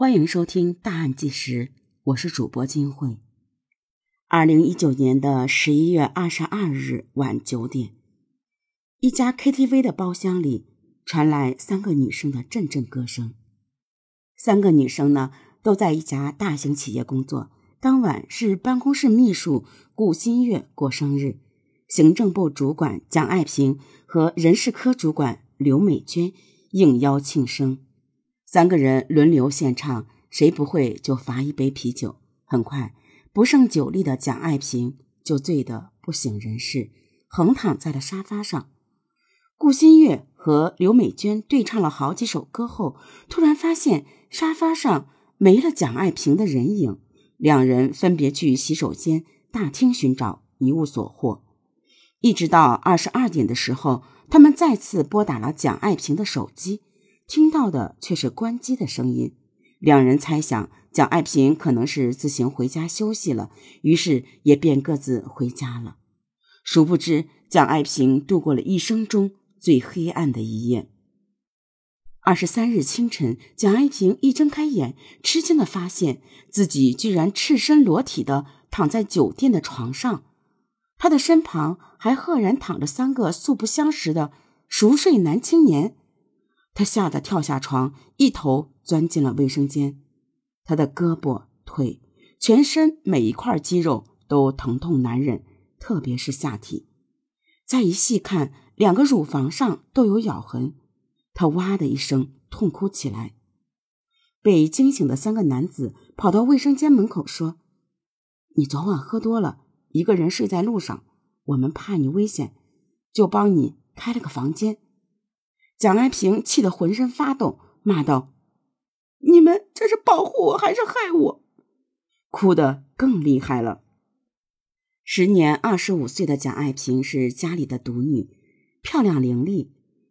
欢迎收听《大案纪实》，我是主播金慧。二零一九年的十一月二十二日晚九点，一家 KTV 的包厢里传来三个女生的阵阵歌声。三个女生呢，都在一家大型企业工作。当晚是办公室秘书顾新月过生日，行政部主管蒋爱萍和人事科主管刘美娟应邀庆生。三个人轮流献唱，谁不会就罚一杯啤酒。很快，不胜酒力的蒋爱萍就醉得不省人事，横躺在了沙发上。顾新月和刘美娟对唱了好几首歌后，突然发现沙发上没了蒋爱萍的人影。两人分别去洗手间、大厅寻找，一无所获。一直到二十二点的时候，他们再次拨打了蒋爱萍的手机。听到的却是关机的声音，两人猜想蒋爱萍可能是自行回家休息了，于是也便各自回家了。殊不知，蒋爱萍度过了一生中最黑暗的一夜。二十三日清晨，蒋爱萍一睁开眼，吃惊的发现自己居然赤身裸体的躺在酒店的床上，她的身旁还赫然躺着三个素不相识的熟睡男青年。他吓得跳下床，一头钻进了卫生间。他的胳膊、腿、全身每一块肌肉都疼痛难忍，特别是下体。再一细看，两个乳房上都有咬痕。他哇的一声痛哭起来。被惊醒的三个男子跑到卫生间门口说：“你昨晚喝多了，一个人睡在路上，我们怕你危险，就帮你开了个房间。”蒋爱萍气得浑身发抖，骂道：“你们这是保护我还是害我？”哭得更厉害了。时年二十五岁的蒋爱萍是家里的独女，漂亮伶俐。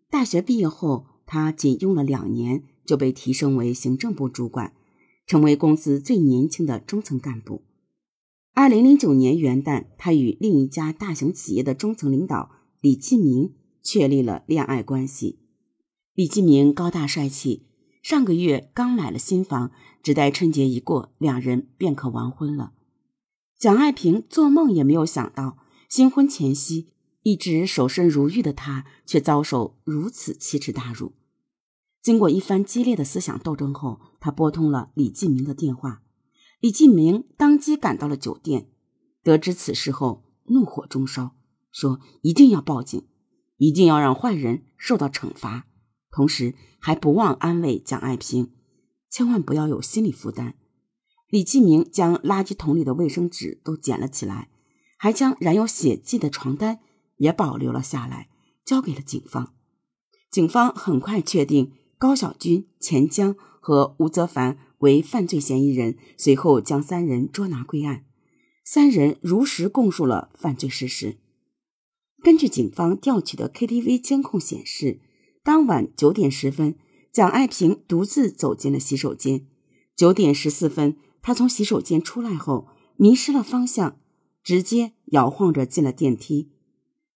大学毕业后，她仅用了两年就被提升为行政部主管，成为公司最年轻的中层干部。二零零九年元旦，她与另一家大型企业的中层领导李继明确立了恋爱关系。李继明高大帅气，上个月刚买了新房，只待春节一过，两人便可完婚了。蒋爱萍做梦也没有想到，新婚前夕一直守身如玉的她，却遭受如此奇耻大辱。经过一番激烈的思想斗争后，她拨通了李继明的电话。李继明当即赶到了酒店，得知此事后，怒火中烧，说一定要报警，一定要让坏人受到惩罚。同时还不忘安慰蒋爱萍，千万不要有心理负担。李继明将垃圾桶里的卫生纸都捡了起来，还将染有血迹的床单也保留了下来，交给了警方。警方很快确定高小军、钱江和吴泽凡为犯罪嫌疑人，随后将三人捉拿归案。三人如实供述了犯罪事实。根据警方调取的 KTV 监控显示。当晚九点十分，蒋爱萍独自走进了洗手间。九点十四分，她从洗手间出来后迷失了方向，直接摇晃着进了电梯。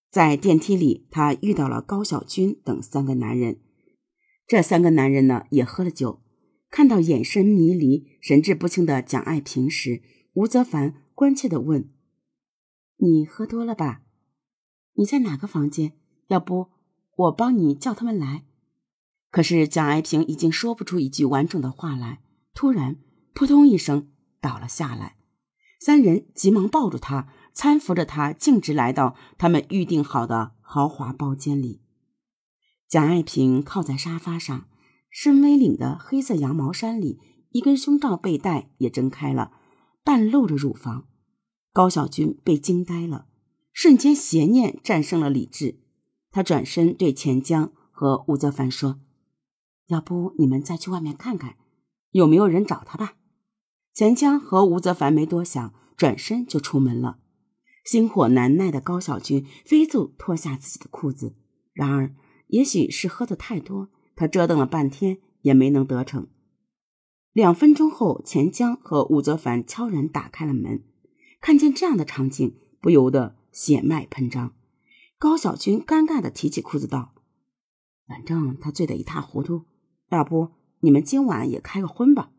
在电梯里，她遇到了高小军等三个男人。这三个男人呢，也喝了酒。看到眼神迷离、神志不清的蒋爱萍时，吴泽凡关切地问：“你喝多了吧？你在哪个房间？要不……”我帮你叫他们来，可是蒋爱萍已经说不出一句完整的话来，突然扑通一声倒了下来。三人急忙抱住她，搀扶着她径直来到他们预定好的豪华包间里。蒋爱萍靠在沙发上，深 V 领的黑色羊毛衫里一根胸罩背带也睁开了，半露着乳房。高小军被惊呆了，瞬间邪念战胜了理智。他转身对钱江和吴泽凡说：“要不你们再去外面看看，有没有人找他吧。”钱江和吴泽凡没多想，转身就出门了。心火难耐的高小军飞速脱下自己的裤子，然而也许是喝的太多，他折腾了半天也没能得逞。两分钟后，钱江和吴泽凡悄然打开了门，看见这样的场景，不由得血脉喷张。高小军尴尬的提起裤子道：“反正他醉得一塌糊涂，要不你们今晚也开个荤吧？”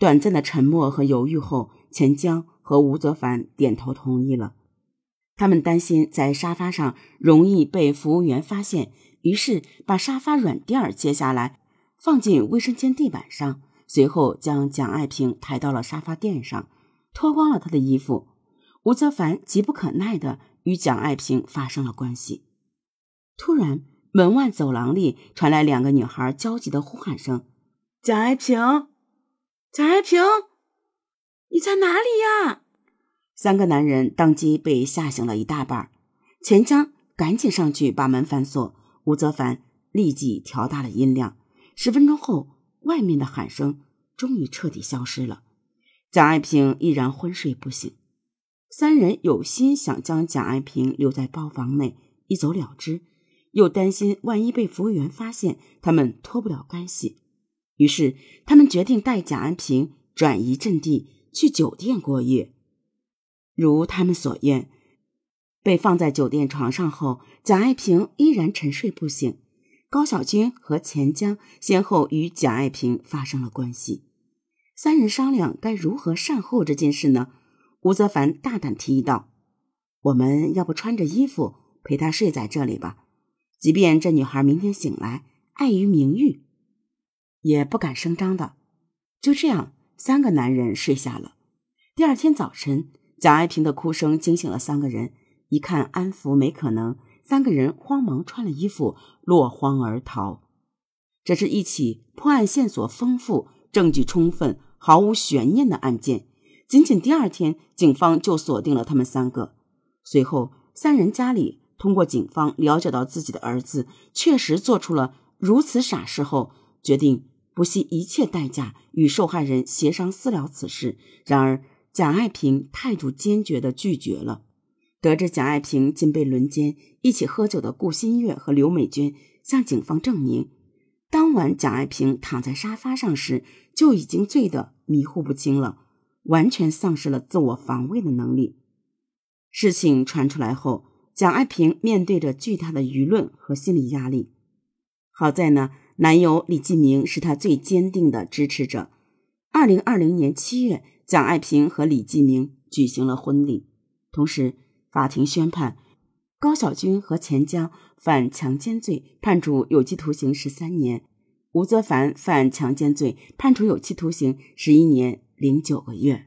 短暂的沉默和犹豫后，钱江和吴泽凡点头同意了。他们担心在沙发上容易被服务员发现，于是把沙发软垫儿揭下来，放进卫生间地板上，随后将蒋爱萍抬到了沙发垫上，脱光了她的衣服。吴泽凡急不可耐地与蒋爱萍发生了关系。突然，门外走廊里传来两个女孩焦急的呼喊声：“蒋爱萍，蒋爱萍，你在哪里呀？”三个男人当即被吓醒了一大半。钱江赶紧上去把门反锁，吴泽凡立即调大了音量。十分钟后，外面的喊声终于彻底消失了。蒋爱萍依然昏睡不醒。三人有心想将蒋爱萍留在包房内一走了之，又担心万一被服务员发现，他们脱不了干系。于是，他们决定带蒋爱平转移阵地，去酒店过夜。如他们所愿，被放在酒店床上后，蒋爱萍依然沉睡不醒。高小军和钱江先后与蒋爱萍发生了关系。三人商量该如何善后这件事呢？吴泽凡大胆提议道：“我们要不穿着衣服陪她睡在这里吧？即便这女孩明天醒来，碍于名誉，也不敢声张的。”就这样，三个男人睡下了。第二天早晨。蒋爱萍的哭声惊醒了三个人，一看安抚没可能，三个人慌忙穿了衣服，落荒而逃。这是一起破案线索丰富、证据充分、毫无悬念的案件。仅仅第二天，警方就锁定了他们三个。随后，三人家里通过警方了解到自己的儿子确实做出了如此傻事后，决定不惜一切代价与受害人协商私了此事。然而，蒋爱萍态度坚决地拒绝了。得知蒋爱萍竟被轮奸，一起喝酒的顾新月和刘美娟向警方证明，当晚蒋爱萍躺在沙发上时就已经醉得迷糊不清了，完全丧失了自我防卫的能力。事情传出来后，蒋爱萍面对着巨大的舆论和心理压力。好在呢，男友李继明是她最坚定的支持者。二零二零年七月。蒋爱萍和李继明举行了婚礼，同时法庭宣判高小军和钱江犯强奸罪，判处有期徒刑十三年；吴泽凡犯强奸罪，判处有期徒刑十一年零九个月。